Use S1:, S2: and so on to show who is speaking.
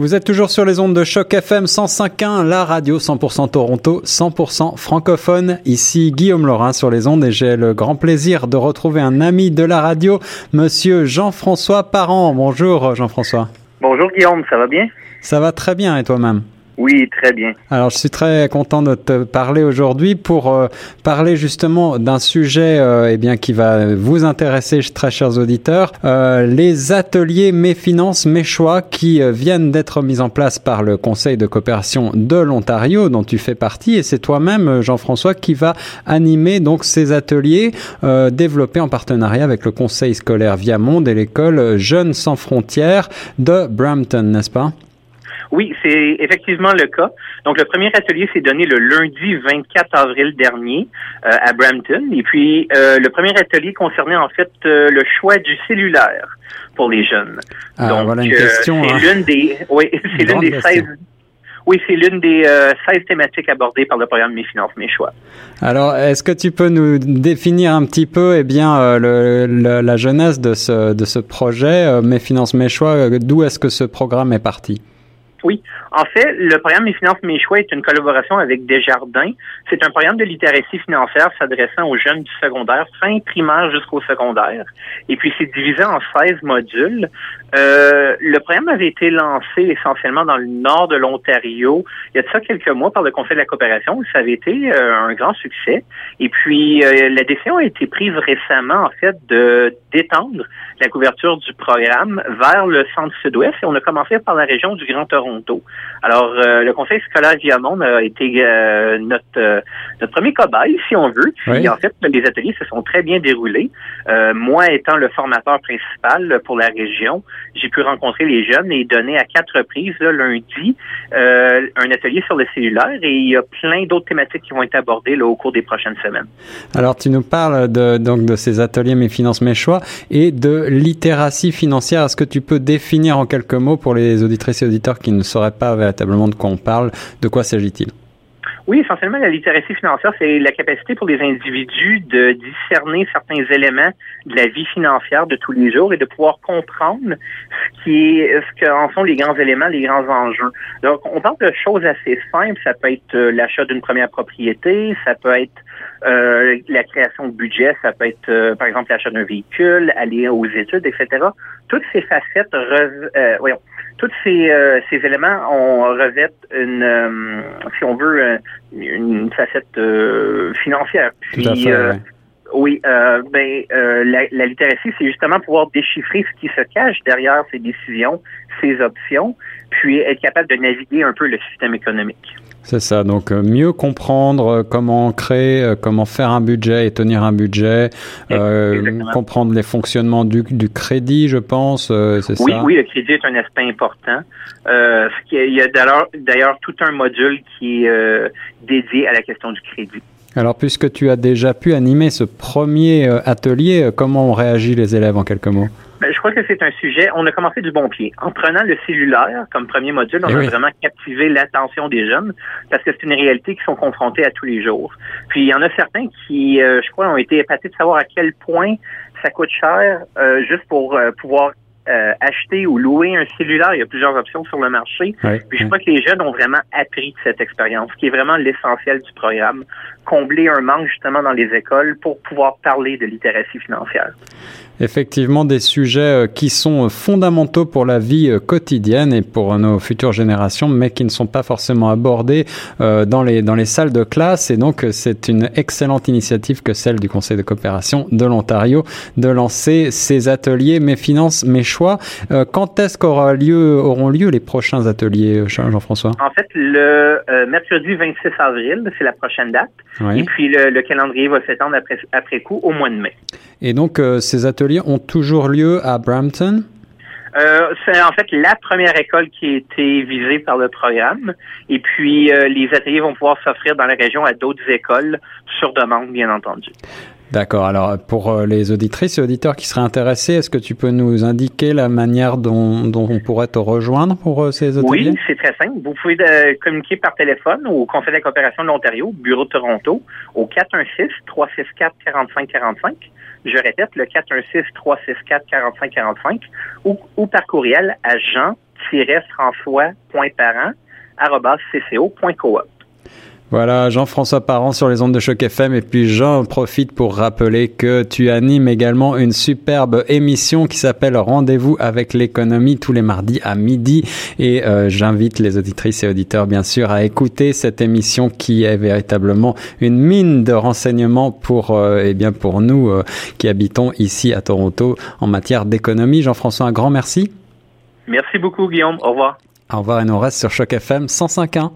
S1: Vous êtes toujours sur les ondes de choc FM 105.1, la radio 100% Toronto, 100% francophone. Ici Guillaume Laurin sur les ondes et j'ai le grand plaisir de retrouver un ami de la radio, monsieur Jean-François Parent. Bonjour Jean-François.
S2: Bonjour Guillaume, ça va bien?
S1: Ça va très bien et toi-même?
S2: Oui, très bien.
S1: Alors, je suis très content de te parler aujourd'hui pour euh, parler justement d'un sujet euh, eh bien qui va vous intéresser, très chers auditeurs, euh, les ateliers Mes finances, mes choix qui euh, viennent d'être mis en place par le Conseil de coopération de l'Ontario, dont tu fais partie, et c'est toi-même, Jean-François, qui va animer donc ces ateliers développés en partenariat avec le Conseil scolaire Viamonde et l'école Jeunes sans frontières de Brampton, n'est-ce pas?
S2: Oui, c'est effectivement le cas. Donc, le premier atelier s'est donné le lundi 24 avril dernier euh, à Brampton. Et puis, euh, le premier atelier concernait en fait euh, le choix du cellulaire pour les jeunes.
S1: Ah, Donc, voilà une question.
S2: c'est
S1: hein.
S2: l'une des, oui, c'est l'une des 16 oui, c'est l'une des euh, 16 thématiques abordées par le programme Mes finances, mes choix.
S1: Alors, est-ce que tu peux nous définir un petit peu, eh bien, euh, le, le, la jeunesse de ce, de ce projet, euh, Mes finances, mes choix, d'où est-ce que ce programme est parti?
S2: Oui. En fait, le programme Mes finances, mes choix est une collaboration avec Desjardins. C'est un programme de littératie financière s'adressant aux jeunes du secondaire, fin primaire jusqu'au secondaire. Et puis, c'est divisé en 16 modules. Euh, le programme avait été lancé essentiellement dans le nord de l'Ontario il y a de ça quelques mois par le Conseil de la coopération. Ça avait été euh, un grand succès. Et puis, euh, la décision a été prise récemment, en fait, de d'étendre la couverture du programme vers le centre-sud-ouest. Et on a commencé par la région du Grand Toronto. Alors, euh, le Conseil scolaire Viamonde a été euh, notre, euh, notre premier cobaye, si on veut. Puis,
S1: Oui.
S2: en fait, les ateliers se sont très bien déroulés. Moi, étant le formateur principal pour la région, j'ai pu rencontrer les jeunes et donner à quatre reprises, là, lundi, un atelier sur le cellulaire. Et il y a plein d'autres thématiques qui vont être abordées là, au cours des prochaines semaines.
S1: Alors, tu nous parles de, donc, de ces ateliers Mes finances, mes choix et de littératie financière. Est-ce que tu peux définir en quelques mots pour les auditrices et auditeurs qui ne sauraient pas véritablement de quoi on parle, de quoi s'agit-il?
S2: Oui, essentiellement, la littératie financière, c'est la capacité pour les individus de discerner certains éléments de la vie financière de tous les jours et de pouvoir comprendre ce qui est, ce qu'en sont les grands éléments, les grands enjeux. Donc, on parle de choses assez simples. Ça peut être euh, l'achat d'une première propriété, ça peut être euh, la création de budget, ça peut être, euh, par exemple, l'achat d'un véhicule, aller aux études, etc. Toutes ces facettes, euh, voyons, tous ces, euh, ces éléments on revêtent une, euh, si on veut, euh, une facette euh, financière. Puis,
S1: Tout à fait,
S2: euh,
S1: ouais.
S2: Oui, euh, ben euh, la, la littératie, c'est justement pouvoir déchiffrer ce qui se cache derrière ces décisions, ces options, puis être capable de naviguer un peu le système économique.
S1: C'est ça, donc euh, mieux comprendre euh, comment créer, euh, comment faire un budget et tenir un budget, euh,
S2: Exactement.
S1: comprendre les fonctionnements du, du crédit, je pense, euh, c'est
S2: Oui,
S1: ça?
S2: oui, le crédit est un aspect important. Euh, il y a d'ailleurs, d'ailleurs tout un module qui est euh, dédié à la question du crédit.
S1: Alors, puisque tu as déjà pu animer ce premier euh, atelier, euh, comment ont réagi les élèves en quelques mots?
S2: Ben, je crois que c'est un sujet. On a commencé du bon pied. En prenant le cellulaire comme premier module, on
S1: Eh
S2: a
S1: oui.
S2: vraiment captivé l'attention des jeunes parce que c'est une réalité qu'ils sont confrontés à tous les jours. Puis il y en a certains qui, euh, je crois, ont été épatés de savoir à quel point ça coûte cher euh, juste pour euh, pouvoir euh, acheter ou louer un cellulaire. Il y a plusieurs options sur le marché.
S1: Oui.
S2: Puis je crois que les jeunes ont vraiment appris de cette expérience, qui est vraiment l'essentiel du programme, combler un manque justement dans les écoles pour pouvoir parler de littératie financière.
S1: Effectivement, des sujets euh, qui sont euh, fondamentaux pour la vie euh, quotidienne et pour nos futures générations, mais qui ne sont pas forcément abordés dans les dans les salles de classe. Et donc, c'est une excellente initiative que celle du Conseil de coopération de l'Ontario de lancer ces ateliers Mes finances, mes choix. Quand est-ce qu'aura lieu auront lieu les prochains ateliers, Jean- Jean-François?
S2: En fait, le mercredi 26 avril, c'est la prochaine date. Et puis le, le calendrier va s'étendre après, après coup au mois de mai.
S1: Et donc, euh, ces ateliers ont toujours lieu à Brampton?
S2: Euh, c'est en fait la première école qui a été visée par le programme. Et puis euh, les ateliers vont pouvoir s'offrir dans la région à d'autres écoles sur demande, bien entendu.
S1: D'accord. Alors, pour euh, les auditrices et auditeurs qui seraient intéressés, est-ce que tu peux nous indiquer la manière dont, dont on pourrait te rejoindre pour euh, ces ateliers?
S2: Oui, c'est très simple. Vous pouvez euh, communiquer par téléphone au Conseil de la coopération de l'Ontario, Bureau de Toronto, au 416-364-4545. Je répète, le 416-364-4545 ou, ou par courriel à jean jean-françois.parent.cco.coop.
S1: Voilà, Jean-François Parent sur les ondes de choc FM. Et puis j'en profite pour rappeler que tu animes également une superbe émission qui s'appelle Rendez-vous avec l'économie tous les mardis à midi. Et euh, j'invite les auditrices et auditeurs, bien sûr, à écouter cette émission qui est véritablement une mine de renseignements pour, euh, eh bien, pour nous euh, qui habitons ici à Toronto en matière d'économie. Jean-François, un grand merci.
S2: Merci beaucoup, Guillaume. Au revoir.
S1: Au revoir et nous reste sur Choc FM 105.1.